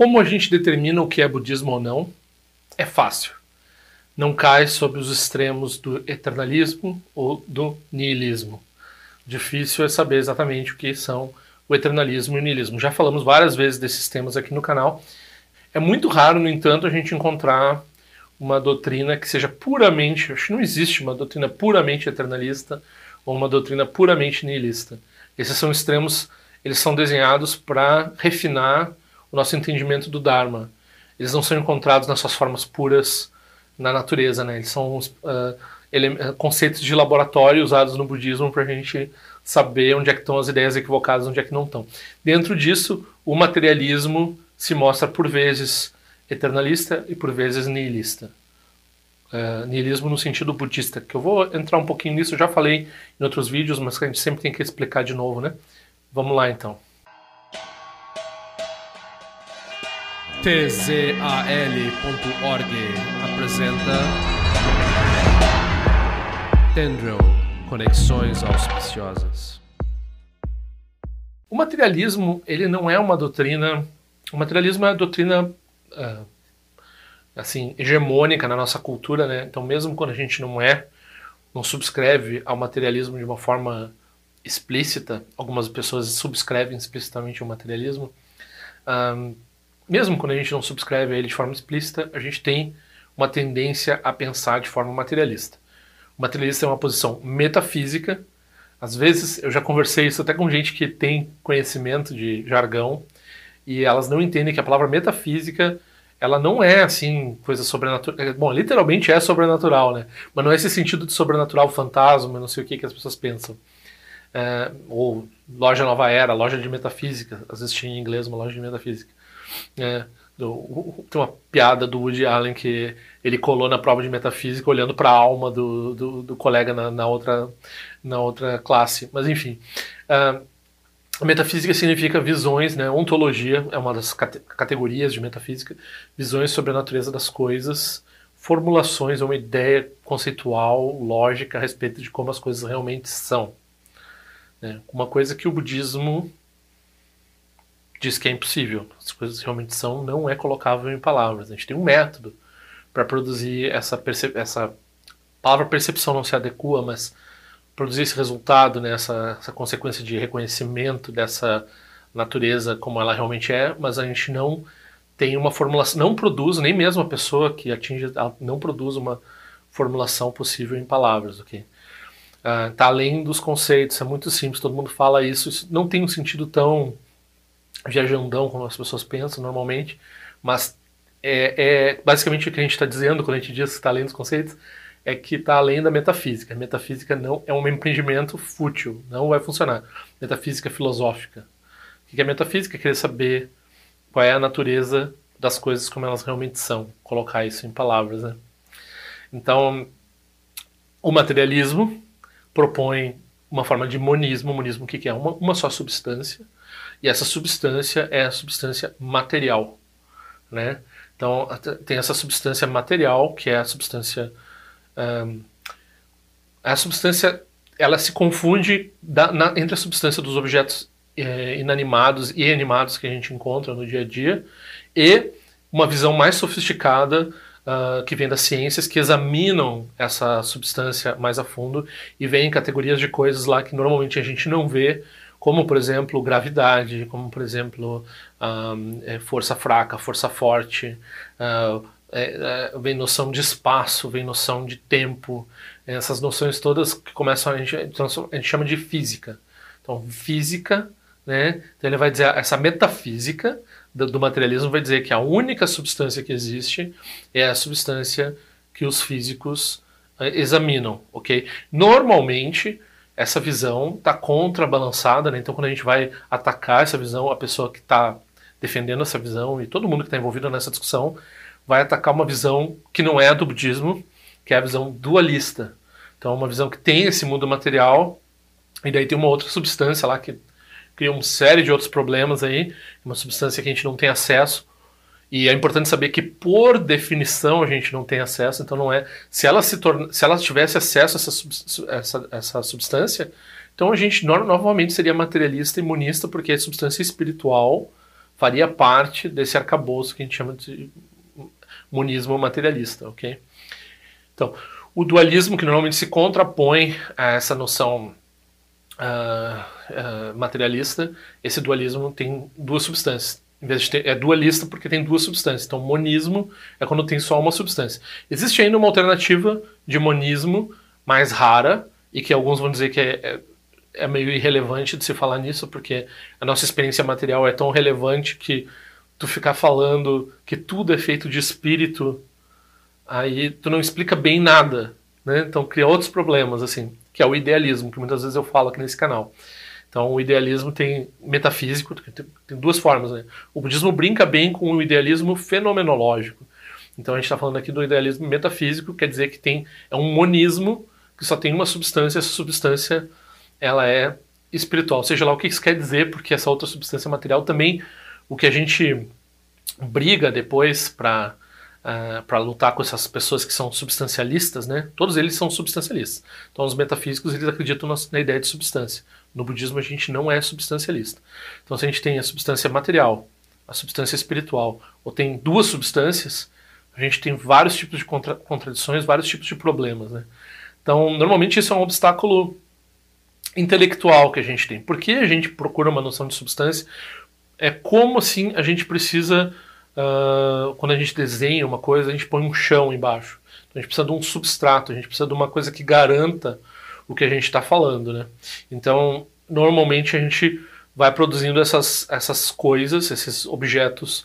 Como a gente determina o que é budismo ou não? É fácil. Não cai sobre os extremos do eternalismo ou do niilismo. Difícil é saber exatamente o que são o eternalismo e o niilismo. Já falamos várias vezes desses temas aqui no canal. É muito raro, no entanto, a gente encontrar uma doutrina que seja puramente, acho que não existe uma doutrina puramente eternalista ou uma doutrina puramente nihilista. Esses são extremos, eles são desenhados para refinar o nosso entendimento do Dharma. Eles não são encontrados nas suas formas puras na natureza, né? Eles são uh, conceitos de laboratório usados no budismo para a gente saber onde é que estão as ideias equivocadas, onde é que não estão. Dentro disso, o materialismo se mostra por vezes eternalista e por vezes nihilista. Uh, nihilismo no sentido budista, que eu vou entrar um pouquinho nisso, eu já falei em outros vídeos, mas que a gente sempre tem que explicar de novo, né? Vamos lá então. tzal.org apresenta Tendril Conexões Auspiciosas. O materialismo, ele não é uma doutrina. O materialismo é a doutrina uh, assim hegemônica na nossa cultura, né? Então, mesmo quando a gente não é, não subscreve ao materialismo de uma forma explícita, algumas pessoas subscrevem explicitamente o materialismo. Um, mesmo quando a gente não subscreve a ele de forma explícita, a gente tem uma tendência a pensar de forma materialista. O materialista é uma posição metafísica. Às vezes, eu já conversei isso até com gente que tem conhecimento de jargão e elas não entendem que a palavra metafísica ela não é assim coisa sobrenatural. É, bom, literalmente é sobrenatural, né? Mas não é esse sentido de sobrenatural fantasma, não sei o que que as pessoas pensam. É, ou loja nova era, loja de metafísica, às vezes tinha em inglês uma loja de metafísica. É, do, tem uma piada do Woody Allen que ele colou na prova de metafísica olhando para a alma do, do, do colega na, na, outra, na outra classe. Mas enfim. Uh, metafísica significa visões, né? Ontologia é uma das cate categorias de metafísica. Visões sobre a natureza das coisas, formulações, uma ideia conceitual, lógica a respeito de como as coisas realmente são. Né? Uma coisa que o budismo diz que é impossível. As coisas realmente são, não é colocável em palavras. A gente tem um método para produzir essa, essa palavra percepção não se adequa, mas produzir esse resultado, né, essa, essa consequência de reconhecimento dessa natureza como ela realmente é, mas a gente não tem uma formulação, não produz, nem mesmo a pessoa que atinge, não produz uma formulação possível em palavras, ok? Está uh, além dos conceitos, é muito simples, todo mundo fala isso, isso não tem um sentido tão viajandão, como as pessoas pensam normalmente, mas é, é basicamente o que a gente está dizendo quando a gente diz que está além dos conceitos, é que está além da metafísica. A metafísica não é um empreendimento fútil, não vai funcionar. Metafísica filosófica. O que é metafísica? Querer saber qual é a natureza das coisas como elas realmente são, colocar isso em palavras. Né? Então, o materialismo propõe uma forma de monismo. Monismo o que é? Uma, uma só substância e essa substância é a substância material, né? Então tem essa substância material que é a substância um, a substância ela se confunde da, na, entre a substância dos objetos é, inanimados e animados que a gente encontra no dia a dia e uma visão mais sofisticada uh, que vem das ciências que examinam essa substância mais a fundo e vem em categorias de coisas lá que normalmente a gente não vê como por exemplo gravidade, como por exemplo um, é, força fraca, força forte, uh, é, é, vem noção de espaço, vem noção de tempo, essas noções todas que começam a gente, a gente chama de física. Então física, né? Então ele vai dizer essa metafísica do, do materialismo vai dizer que a única substância que existe é a substância que os físicos uh, examinam, ok? Normalmente essa visão está contrabalançada, né? então quando a gente vai atacar essa visão, a pessoa que está defendendo essa visão e todo mundo que está envolvido nessa discussão vai atacar uma visão que não é a do budismo, que é a visão dualista. Então, uma visão que tem esse mundo material e daí tem uma outra substância lá que cria uma série de outros problemas aí, uma substância que a gente não tem acesso e é importante saber que, por definição, a gente não tem acesso, então não é. Se ela, se, torna, se ela tivesse acesso a essa, essa, essa substância, então a gente no, novamente seria materialista e monista, porque é substância espiritual faria parte desse arcabouço que a gente chama de monismo materialista, ok? Então, o dualismo que normalmente se contrapõe a essa noção uh, uh, materialista, esse dualismo tem duas substâncias. Em vez de ter, é dualista porque tem duas substâncias. Então, monismo é quando tem só uma substância. Existe ainda uma alternativa de monismo mais rara e que alguns vão dizer que é, é, é meio irrelevante de se falar nisso porque a nossa experiência material é tão relevante que tu ficar falando que tudo é feito de espírito, aí tu não explica bem nada, né? Então cria outros problemas, assim, que é o idealismo, que muitas vezes eu falo aqui nesse canal. Então o idealismo tem metafísico, tem, duas formas, né? O budismo brinca bem com o idealismo fenomenológico. Então a gente está falando aqui do idealismo metafísico, quer dizer que tem é um monismo que só tem uma substância, essa substância ela é espiritual, seja lá o que isso quer dizer, porque essa outra substância material também o que a gente briga depois para uh, ah, para lutar com essas pessoas que são substancialistas, né? Todos eles são substancialistas. Então, os metafísicos eles acreditam na, na, ideia de substância. No budismo a gente não é substancialista. Então, se a gente tem a substância material, a substância espiritual, ou tem duas substâncias, a gente tem vários tipos de contra contradições, vários tipos de problemas, né? Então, normalmente isso é um obstáculo intelectual que a gente tem. Por que a gente procura uma noção de substância? é como assim a gente precisa, uh, quando a gente desenha uma coisa, a gente põe um chão embaixo. Então, a gente precisa de um substrato, a gente precisa de uma coisa que garanta o que a gente está falando, né? Então, normalmente a gente vai produzindo essas, essas coisas, esses objetos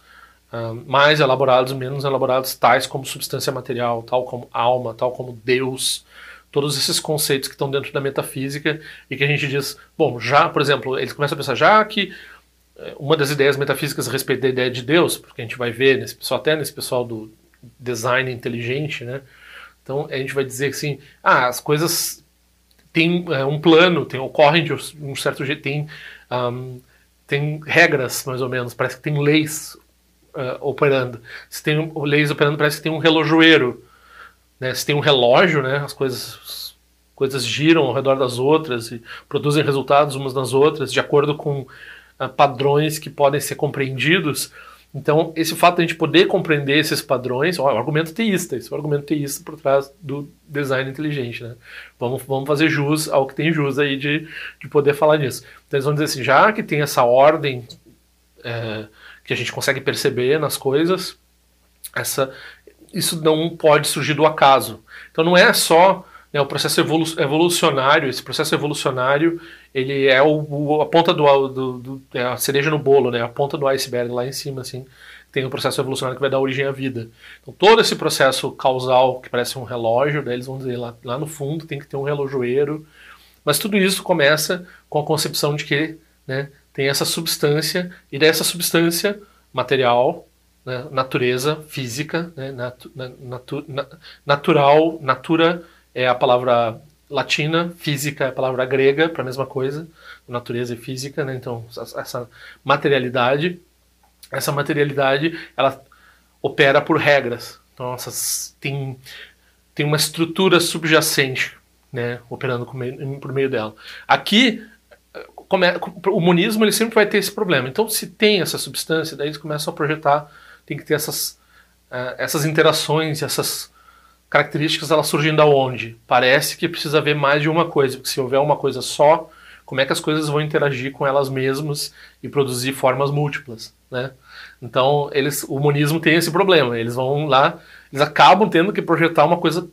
uh, mais elaborados, menos elaborados, tais como substância material, tal como alma, tal como Deus, todos esses conceitos que estão dentro da metafísica e que a gente diz, bom, já, por exemplo, eles começam a pensar, já que uma das ideias metafísicas a respeito da ideia de Deus, porque a gente vai ver nesse pessoal, até nesse pessoal do design inteligente, né? Então a gente vai dizer assim, ah, as coisas têm é, um plano, tem, ocorrem de um certo jeito, tem, um, tem regras mais ou menos, parece que tem leis uh, operando. Se tem leis operando, parece que tem um relojoeiro. Né? Se tem um relógio, né? as coisas coisas giram ao redor das outras e produzem resultados umas nas outras de acordo com uh, padrões que podem ser compreendidos. Então, esse fato de a gente poder compreender esses padrões, ó, é um argumento teísta, esse é o argumento teísta por trás do design inteligente, né? Vamos, vamos fazer jus ao que tem jus aí de, de poder falar nisso. Então, eles vão dizer assim, já que tem essa ordem é, que a gente consegue perceber nas coisas, essa, isso não pode surgir do acaso. Então, não é só né, o processo evolu evolucionário, esse processo evolucionário, ele é o, o a ponta do, do, do, é a cereja no bolo, né, a ponta do iceberg lá em cima, assim, tem o processo evolucionário que vai dar origem à vida. Então todo esse processo causal que parece um relógio, daí eles vão dizer lá, lá no fundo tem que ter um relojoeiro, mas tudo isso começa com a concepção de que né, tem essa substância e dessa substância material, né, natureza física, né, natu, natu, natural, natura é a palavra latina, física é a palavra grega para a mesma coisa, natureza e física, né? Então, essa materialidade, essa materialidade, ela opera por regras. Então, essas, tem, tem uma estrutura subjacente, né, operando por meio dela. Aqui, o monismo ele sempre vai ter esse problema. Então, se tem essa substância, daí eles começam a projetar, tem que ter essas, uh, essas interações, essas características elas surgindo aonde? Parece que precisa haver mais de uma coisa, porque se houver uma coisa só, como é que as coisas vão interagir com elas mesmas e produzir formas múltiplas, né? Então, eles, o monismo tem esse problema, eles vão lá, eles acabam tendo que projetar uma coisa,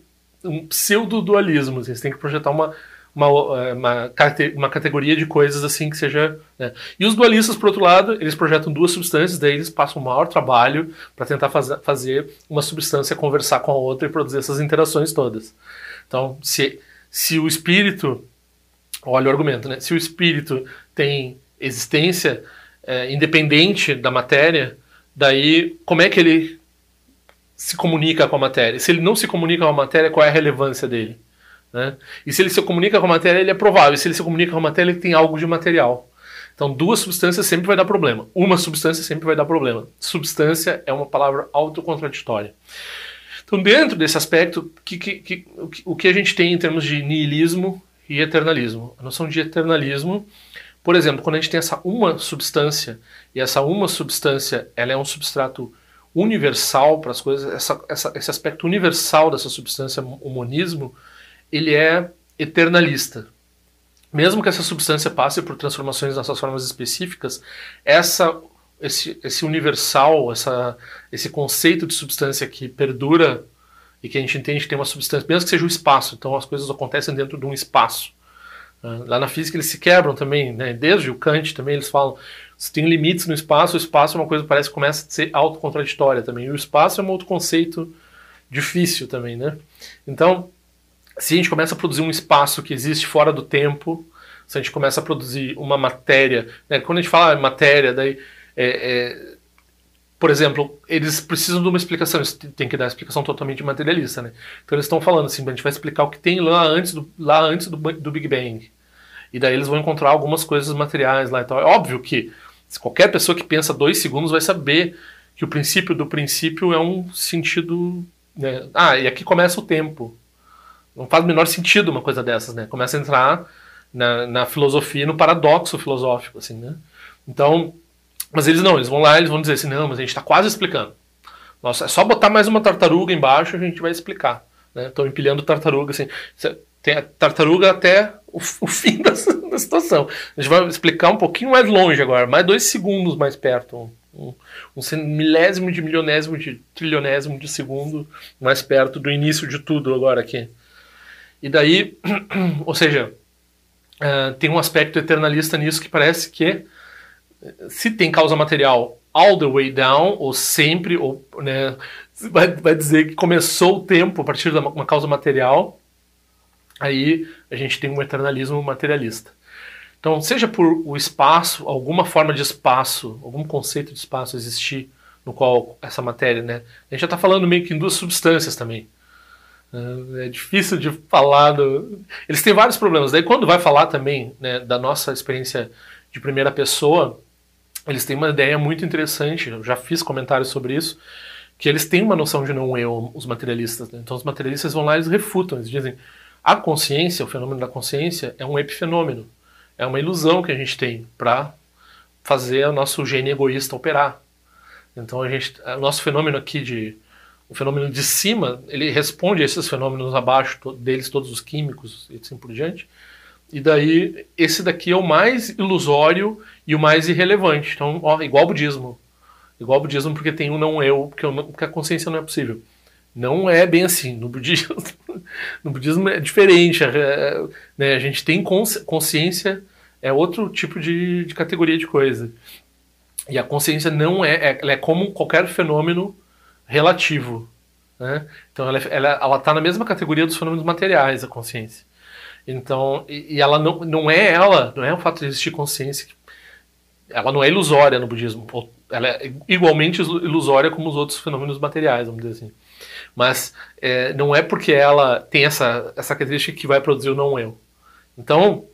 um pseudo-dualismo, assim, eles têm que projetar uma, uma, é, uma, uma categoria de coisas assim que seja. Né? E os dualistas, por outro lado, eles projetam duas substâncias, daí eles passam um maior trabalho para tentar faz, fazer uma substância conversar com a outra e produzir essas interações todas. Então, se, se o espírito. Olha o argumento, né? Se o espírito tem existência é, independente da matéria, daí como é que ele se comunica com a matéria? Se ele não se comunica com a matéria, qual é a relevância dele? Né? E se ele se comunica com a matéria, ele é provável. E se ele se comunica com a matéria, ele tem algo de material. Então, duas substâncias sempre vai dar problema. Uma substância sempre vai dar problema. Substância é uma palavra autocontraditória. Então, dentro desse aspecto, que, que, que, o que a gente tem em termos de niilismo e eternalismo? A noção de eternalismo Por exemplo, quando a gente tem essa uma substância, e essa uma substância ela é um substrato universal para as coisas, essa, essa, esse aspecto universal dessa substância, o monismo, ele é eternalista. Mesmo que essa substância passe por transformações nas suas formas específicas, essa, esse, esse universal, essa, esse conceito de substância que perdura e que a gente entende que tem uma substância, mesmo que seja o espaço, então as coisas acontecem dentro de um espaço. Ah, lá na física eles se quebram também, né? desde o Kant também eles falam se tem limites no espaço, o espaço é uma coisa que parece que começa a ser autocontraditória também. E o espaço é um outro conceito difícil também, né? Então, se a gente começa a produzir um espaço que existe fora do tempo, se a gente começa a produzir uma matéria, né? quando a gente fala matéria, daí é, é, por exemplo, eles precisam de uma explicação, eles têm que dar uma explicação totalmente materialista, né? Então eles estão falando assim, a gente vai explicar o que tem lá antes do, lá antes do, do Big Bang. E daí eles vão encontrar algumas coisas materiais lá e tal. É óbvio que qualquer pessoa que pensa dois segundos vai saber que o princípio do princípio é um sentido. Né? Ah, e aqui começa o tempo. Não faz o menor sentido uma coisa dessas, né? Começa a entrar na, na filosofia, no paradoxo filosófico, assim, né? Então, mas eles não, eles vão lá eles vão dizer assim, não, mas a gente está quase explicando. Nossa, é só botar mais uma tartaruga embaixo e a gente vai explicar. Estão né? empilhando tartaruga, assim. Tem a tartaruga até o, o fim da, da, situação. A gente vai explicar um pouquinho mais longe agora, mais dois segundos mais perto. Um, um milésimo de milionésimo de trilionésimo de segundo mais perto do início de tudo agora aqui. E daí, ou seja, uh, tem um aspecto eternalista nisso que parece que se tem causa material all the way down, ou sempre, ou, né, vai, vai dizer que começou o tempo a partir de uma causa material, aí a gente tem um eternalismo materialista. Então, seja por o espaço, alguma forma de espaço, algum conceito de espaço existir no qual essa matéria, né? A gente já está falando meio que em duas substâncias também. É difícil de falar. Do... Eles têm vários problemas. Daí, quando vai falar também né, da nossa experiência de primeira pessoa, eles têm uma ideia muito interessante, eu já fiz comentários sobre isso, que eles têm uma noção de não eu, os materialistas. Né? Então os materialistas vão lá e eles refutam, eles dizem a consciência, o fenômeno da consciência, é um epifenômeno, é uma ilusão que a gente tem para fazer o nosso gene egoísta operar. Então a gente, o nosso fenômeno aqui de o fenômeno de cima, ele responde a esses fenômenos abaixo deles, todos os químicos e assim por diante. E daí, esse daqui é o mais ilusório e o mais irrelevante. Então, ó, igual budismo. Igual budismo porque tem um não eu, porque, eu, porque a consciência não é possível. Não é bem assim. No budismo, no budismo é diferente. É, né, a gente tem consciência, é outro tipo de, de categoria de coisa. E a consciência não é, é, ela é como qualquer fenômeno relativo. Né? Então ela está ela, ela tá na mesma categoria dos fenômenos materiais, a consciência. Então, e, e, ela não, não é ela, não é o fato de existir consciência, ela não é ilusória no budismo. Ela é igualmente ilusória como os outros fenômenos materiais, vamos dizer assim. Mas é, não é porque ela tem essa, essa característica que vai produzir o não eu. Então,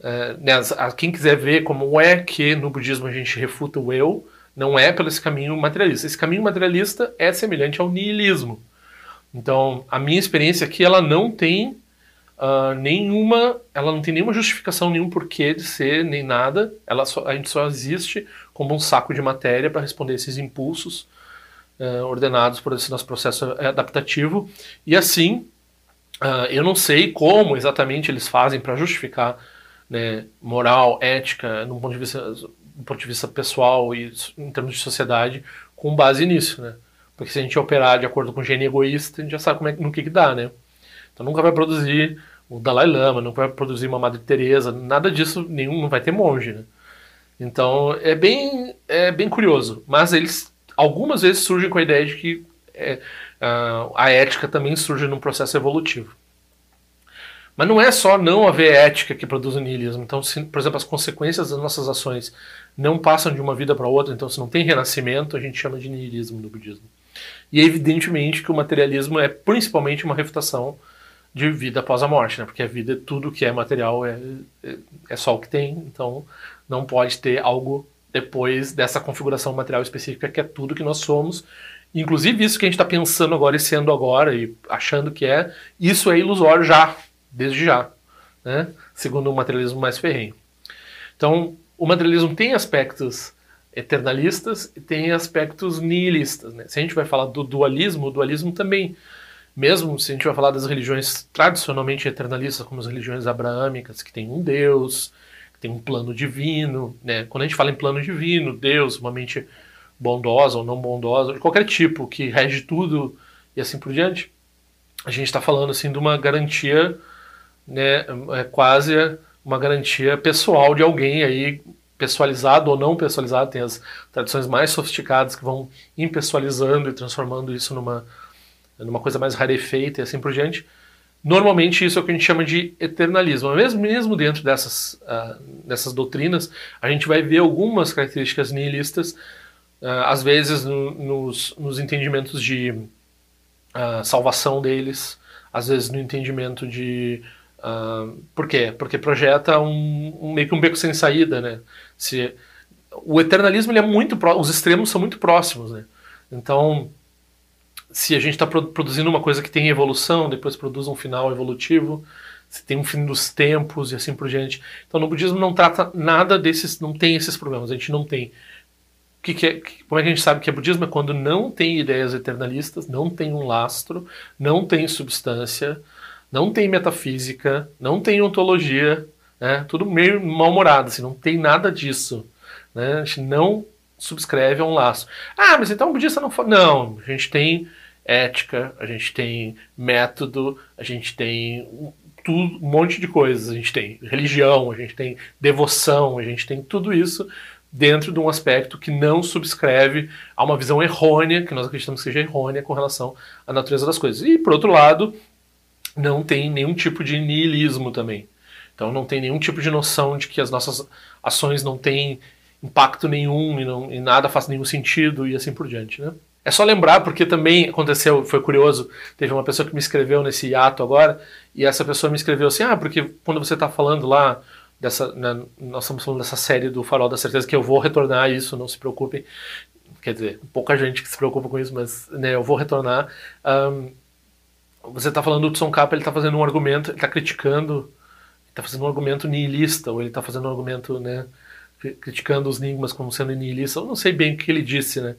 é, né, quem quiser ver como é que no budismo a gente refuta o eu, não é pelo esse caminho materialista. Esse caminho materialista é semelhante ao niilismo. Então, a minha experiência aqui, ela não tem uh, nenhuma, ela não tem nenhuma justificação, nenhum porquê de ser, nem nada. Ela só, a gente só existe como um saco de matéria para responder esses impulsos uh, ordenados por esse nosso processo adaptativo. E assim, uh, eu não sei como exatamente eles fazem para justificar né, moral, ética, num ponto de vista, do ponto de vista pessoal e em termos de sociedade, com base nisso, né? Porque se a gente operar de acordo com o gene egoísta, a gente já sabe como é, no que, que dá, né? Então nunca vai produzir o Dalai Lama, nunca vai produzir uma Madre Teresa, nada disso, nenhum, não vai ter monge, né? Então é bem, é bem curioso. Mas eles algumas vezes surgem com a ideia de que é, a, a ética também surge num processo evolutivo. Mas não é só não haver ética que produz o niilismo. Então, se, por exemplo, as consequências das nossas ações não passam de uma vida para outra, então se não tem renascimento, a gente chama de niilismo no budismo. E é evidentemente que o materialismo é principalmente uma refutação de vida após a morte, né? Porque a vida, tudo que é material é, é, é só o que tem, então não pode ter algo depois dessa configuração material específica que é tudo que nós somos. Inclusive isso que a gente está pensando agora e sendo agora e achando que é, isso é ilusório já, desde já, né? segundo o materialismo mais ferrenho. Então, o materialismo tem aspectos eternalistas e tem aspectos nihilistas. Né? Se a gente vai falar do dualismo, o dualismo também, mesmo se a gente vai falar das religiões tradicionalmente eternalistas, como as religiões abraâmicas, que tem um Deus, que tem um plano divino, né? quando a gente fala em plano divino, Deus, uma mente bondosa ou não bondosa, de qualquer tipo, que rege tudo e assim por diante, a gente está falando assim de uma garantia, né, é quase uma garantia pessoal de alguém aí pessoalizado ou não pessoalizado, tem as tradições mais sofisticadas que vão impessoalizando e transformando isso numa, numa coisa mais rarefeita e assim por diante. Normalmente isso é o que a gente chama de eternalismo. Mesmo, mesmo dentro dessas, uh, dessas doutrinas, a gente vai ver algumas características nihilistas, uh, às vezes no, nos, nos entendimentos de uh, salvação deles, às vezes no entendimento de Uh, por quê? Porque projeta um, um, meio que um beco sem saída, né? Se, o eternalismo ele é muito os extremos são muito próximos, né? Então, se a gente está produzindo uma coisa que tem evolução, depois produz um final evolutivo, se tem um fim dos tempos e assim por diante. Então, no budismo não trata nada desses, não tem esses problemas. A gente não tem. Que, que é, como é que a gente sabe que é budismo? É quando não tem ideias eternalistas, não tem um lastro, não tem substância não tem metafísica, não tem ontologia, né? tudo meio mal-humorado, assim, não tem nada disso. Né? A gente não subscreve a um laço. Ah, mas então o budista não fala. Não, a gente tem ética, a gente tem método, a gente tem tudo, um monte de coisas. A gente tem religião, a gente tem devoção, a gente tem tudo isso dentro de um aspecto que não subscreve a uma visão errônea, que nós acreditamos que seja errônea com relação à natureza das coisas. E, por outro lado, não tem nenhum tipo de niilismo também. Então não tem nenhum tipo de noção de que as nossas ações não têm impacto nenhum e, não, e nada faz nenhum sentido e assim por diante, né? É só lembrar, porque também aconteceu, foi curioso, teve uma pessoa que me escreveu nesse ato agora, e essa pessoa me escreveu assim, ah, porque quando você está falando lá, dessa, né, nós estamos falando dessa série do Farol da Certeza, que eu vou retornar a isso, não se preocupem, quer dizer, pouca gente que se preocupa com isso, mas né, eu vou retornar. Um, você está falando do Hudson Capa, ele está fazendo um argumento, ele está criticando, está fazendo um argumento nihilista, ou ele está fazendo um argumento, né, criticando os enigmas como sendo nihilistas, eu não sei bem o que ele disse, né,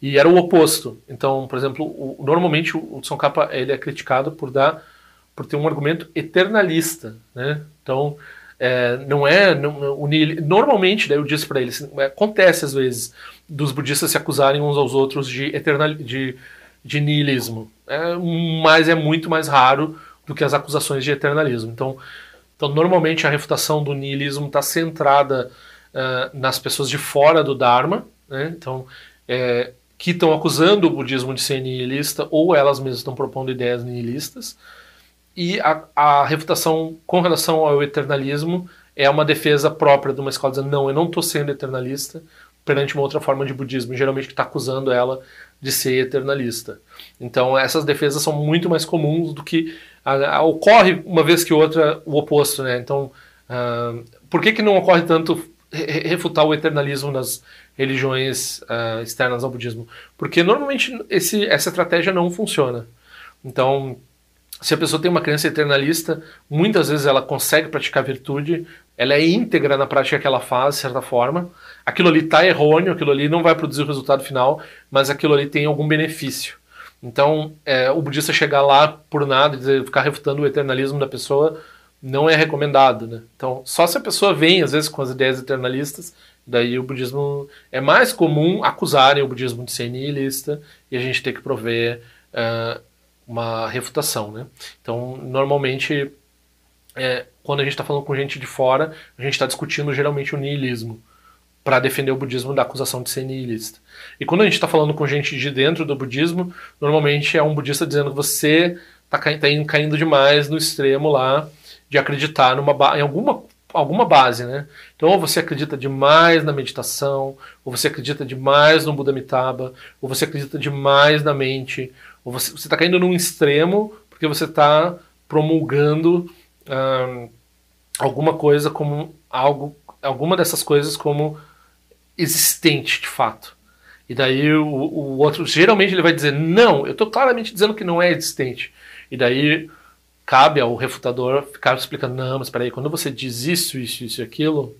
e era o oposto. Então, por exemplo, o, normalmente o Hudson Capa ele é criticado por dar, por ter um argumento eternalista, né, então é, não é não, o normalmente, daí eu disse para ele, assim, acontece às vezes dos budistas se acusarem uns aos outros de eternal, de de niilismo. É, mas é muito mais raro do que as acusações de eternalismo. Então, então normalmente a refutação do niilismo está centrada uh, nas pessoas de fora do Dharma, né? então, é, que estão acusando o budismo de ser nihilista ou elas mesmas estão propondo ideias nihilistas. E a, a refutação com relação ao eternalismo é uma defesa própria de uma escola dizendo: não, eu não estou sendo eternalista perante uma outra forma de budismo, geralmente que está acusando ela de ser eternalista. Então essas defesas são muito mais comuns do que a, a, ocorre uma vez que outra o oposto, né? Então uh, por que que não ocorre tanto refutar o eternalismo nas religiões uh, externas ao budismo? Porque normalmente esse, essa estratégia não funciona. Então se a pessoa tem uma crença eternalista, muitas vezes ela consegue praticar virtude, ela é íntegra na prática que ela faz, de certa forma. Aquilo ali está errôneo, aquilo ali não vai produzir o resultado final, mas aquilo ali tem algum benefício. Então, é, o budista chegar lá por nada e ficar refutando o eternalismo da pessoa não é recomendado. Né? Então, só se a pessoa vem, às vezes, com as ideias eternalistas, daí o budismo é mais comum acusarem o budismo de ser nihilista e a gente ter que prover uh, uma refutação. Né? Então, normalmente, é, quando a gente está falando com gente de fora, a gente está discutindo geralmente o niilismo para defender o budismo da acusação de ser nihilista. E quando a gente está falando com gente de dentro do budismo, normalmente é um budista dizendo que você está caindo, tá caindo demais no extremo lá de acreditar numa em alguma alguma base, né? Então, ou você acredita demais na meditação, ou você acredita demais no Buda Amitabha, ou você acredita demais na mente, ou você está caindo num extremo porque você está promulgando alguma coisa como algo, alguma dessas coisas como existente de fato. E daí o, o outro, geralmente ele vai dizer, não, eu estou claramente dizendo que não é existente. E daí cabe ao refutador ficar explicando, não, mas peraí, quando você diz isso, isso, isso e aquilo,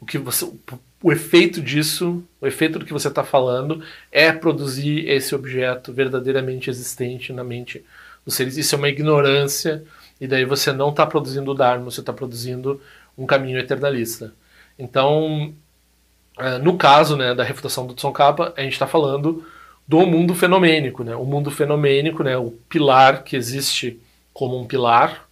o que você, o, o efeito disso, o efeito do que você está falando é produzir esse objeto verdadeiramente existente na mente dos seres. Isso é uma ignorância e daí você não está produzindo o Dharma, você está produzindo um caminho eternalista. Então, é, no caso né, da refutação do Tsongkhapa, a gente está falando do mundo fenomênico, né? O mundo fenomênico, né? O pilar que existe como um pilar,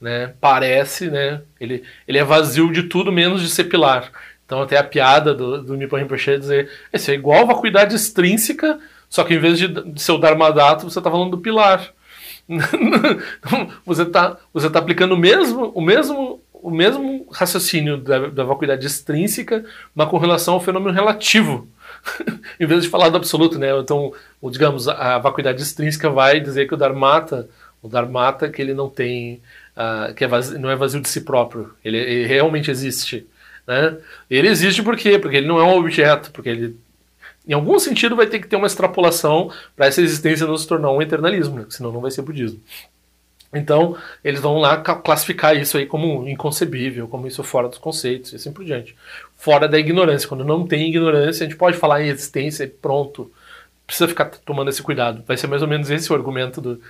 né? Parece, né? Ele, ele é vazio de tudo menos de ser pilar. Então até a piada do, do Nippon Rinpoche dizer isso é igual a vacuidade extrínseca, só que em vez de, ser o Dharmadatta, você está falando do pilar. você está você tá aplicando o mesmo, o mesmo, o mesmo raciocínio da, da vacuidade extrínseca, mas com relação ao fenômeno relativo. em vez de falar do absoluto, né? Então, digamos, a vacuidade extrínseca vai dizer que o Dharmata, o Dharmata que ele não tem, uh, que é vazio, não é vazio de si próprio, ele, ele, realmente existe, né? Ele existe por quê? Porque ele não é um objeto, porque ele em algum sentido vai ter que ter uma extrapolação para essa existência não se tornar um eternalismo, né? senão não vai ser budismo. Então, eles vão lá classificar isso aí como inconcebível, como isso fora dos conceitos e assim por diante. Fora da ignorância. Quando não tem ignorância, a gente pode falar em existência e pronto. Precisa ficar tomando esse cuidado. Vai ser mais ou menos esse o argumento do,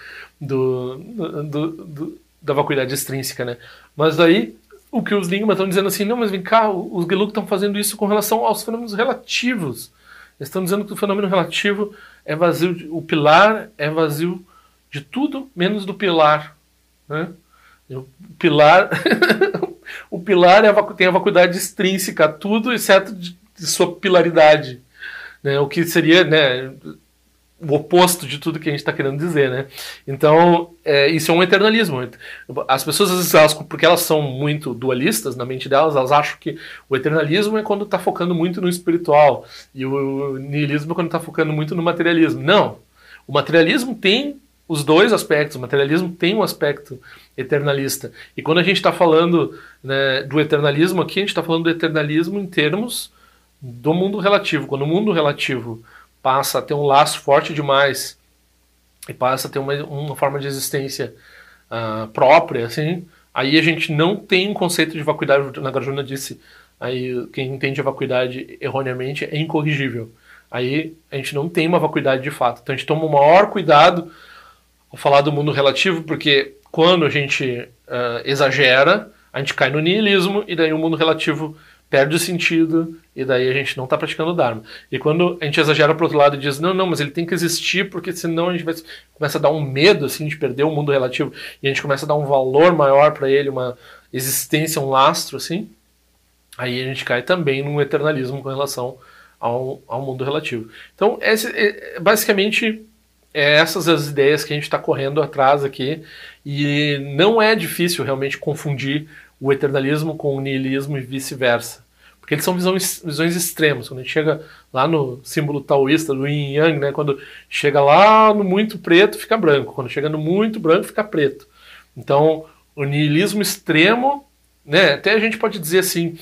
do, do, do da vacuidade extrínseca, né? Mas aí, o que os Lingma estão dizendo assim, não, mas vem cá, os Gelug estão fazendo isso com relação aos fenômenos relativos. Eles estão dizendo que o fenômeno relativo é vazio, o pilar é vazio de tudo menos do pilar. Né? O pilar, o pilar é tem a vacuidade extrínseca a tudo, exceto de, de sua pilaridade. Né? O que seria né, o oposto de tudo que a gente está querendo dizer, né? Então, é, isso é um eternalismo. As pessoas, às vezes, elas, porque elas são muito dualistas na mente delas, elas acham que o eternalismo é quando está focando muito no espiritual e o niilismo é quando está focando muito no materialismo. Não. O materialismo tem os dois aspectos. O materialismo tem um aspecto eternalista. E quando a gente está falando né, do eternalismo aqui, a gente está falando do eternalismo em termos do mundo relativo. Quando o mundo relativo passa a ter um laço forte demais e passa a ter uma, uma forma de existência uh, própria, assim, aí a gente não tem um conceito de vacuidade. Nagarjuna disse, aí quem entende a vacuidade erroneamente é incorrigível. Aí a gente não tem uma vacuidade de fato. Então a gente toma o maior cuidado Vou falar do mundo relativo porque quando a gente uh, exagera, a gente cai no niilismo e daí o mundo relativo perde o sentido e daí a gente não está praticando o Dharma. E quando a gente exagera para outro lado e diz, não, não, mas ele tem que existir porque senão a gente vai, começa a dar um medo assim de perder o mundo relativo e a gente começa a dar um valor maior para ele, uma existência, um lastro assim, aí a gente cai também num eternalismo com relação ao, ao mundo relativo. Então, esse, é, basicamente é essas as ideias que a gente está correndo atrás aqui e não é difícil realmente confundir o eternalismo com o niilismo e vice-versa. Porque eles são visões, visões extremas. Quando a gente chega lá no símbolo taoísta do yin yang, né, quando chega lá no muito preto, fica branco. Quando chega no muito branco, fica preto. Então, o niilismo extremo, né, até a gente pode dizer assim,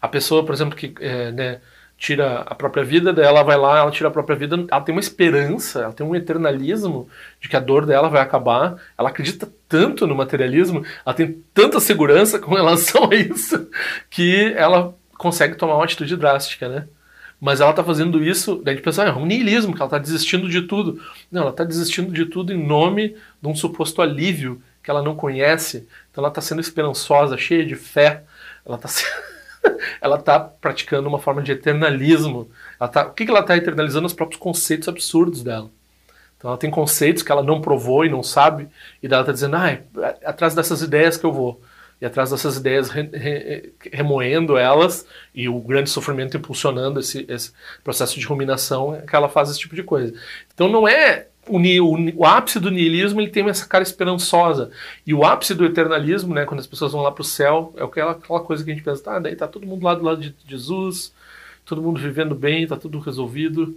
a pessoa, por exemplo, que é, né, tira a própria vida, daí ela vai lá, ela tira a própria vida, ela tem uma esperança, ela tem um eternalismo de que a dor dela vai acabar, ela acredita tanto no materialismo, ela tem tanta segurança com relação a isso, que ela consegue tomar uma atitude drástica, né? Mas ela está fazendo isso, daí a gente pensa, ah, é um niilismo, que ela está desistindo de tudo. Não, ela está desistindo de tudo em nome de um suposto alívio que ela não conhece, então ela está sendo esperançosa, cheia de fé, ela está sendo ela está praticando uma forma de eternalismo. Tá, o que, que ela está eternalizando? Os próprios conceitos absurdos dela. Então ela tem conceitos que ela não provou e não sabe, e daí ela está dizendo, ah, é atrás dessas ideias que eu vou. E atrás dessas ideias re, re, remoendo elas e o grande sofrimento impulsionando esse, esse processo de ruminação é que ela faz esse tipo de coisa. Então não é o, o, o, ápice do niilismo ele tem essa cara esperançosa. E o ápice do eternalismo, né, quando as pessoas vão lá para o céu, é aquela, aquela coisa que a gente pensa, tá, daí tá todo mundo lá do lado de Jesus, todo mundo vivendo bem, tá tudo resolvido.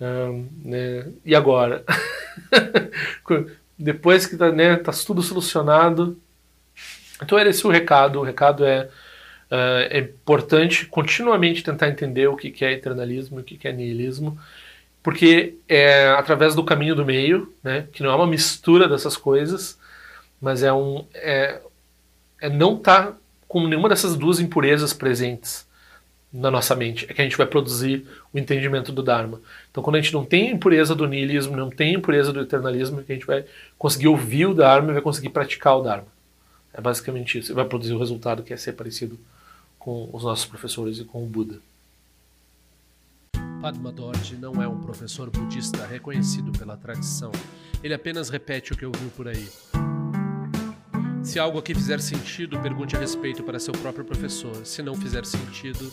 Um, né, e agora? Depois que tá, né, tá tudo solucionado. Então era esse o recado. O recado é, uh, é importante continuamente tentar entender o que, que é eternalismo e o que, que é niilismo porque é através do caminho do meio, né, que não é uma mistura dessas coisas, mas é um é, é não estar tá com nenhuma dessas duas impurezas presentes na nossa mente é que a gente vai produzir o entendimento do Dharma. Então, quando a gente não tem impureza do niilismo, não tem impureza do eternalismo, é que a gente vai conseguir ouvir o Dharma e vai conseguir praticar o Dharma. É basicamente isso. E vai produzir o resultado que é ser parecido com os nossos professores e com o Buda. Padma Dorji não é um professor budista reconhecido pela tradição. Ele apenas repete o que ouviu por aí. Se algo aqui fizer sentido, pergunte a respeito para seu próprio professor. Se não fizer sentido,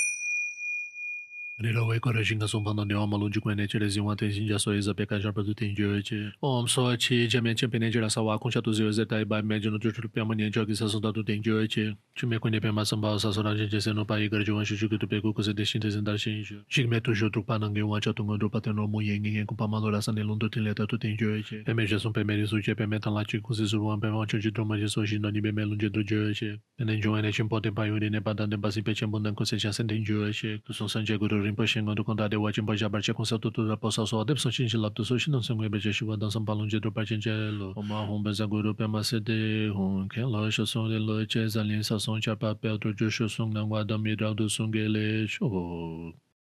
Rila wei kora shinga songpa na niwa malunji kwen neche le zingwa ten shinja so eza peka jarpa tu ten jiwe che. Om so chi jamen chen pene jela sa wa kungsha tu ziwe ze tai bai me jino chuchul piyama nyen choki sa sonda tu ten jiwe che. Chi me kwen ne pema samba sa so ranjen che se no pa i gara jiwan shishu kitu peku kuse de shin te zindar shin shu. Shik me tu shu trukpa nange wan cha tunga drupa ten romu yen ngen kumpa malo la san nilun tu ten leta tu ten jiwe che. Peme je son peme risu che peme tan la chi kuse surwan peme wan chonji droma je so shin nani peme lunje tu jiwe che. Pene jiwan ne chin poten pa yuri ne pa dan den pasi pe chen bundan kuse chasen ten jiwe che. Tu son san che guru rinpoche ngon du konda dewa chenpa ja barche kongsa tu tu rapa sa so adep san chinchi lap tu so shi nang sangwe beche shiwa dan san palung je dro pa chenche lo. Oma hong benza gui ru pe ma se de hong ken lo sho song de lo che zan lin sa song cha pa pe tu jo sho song nang wa dam yi rao du song ge le sho.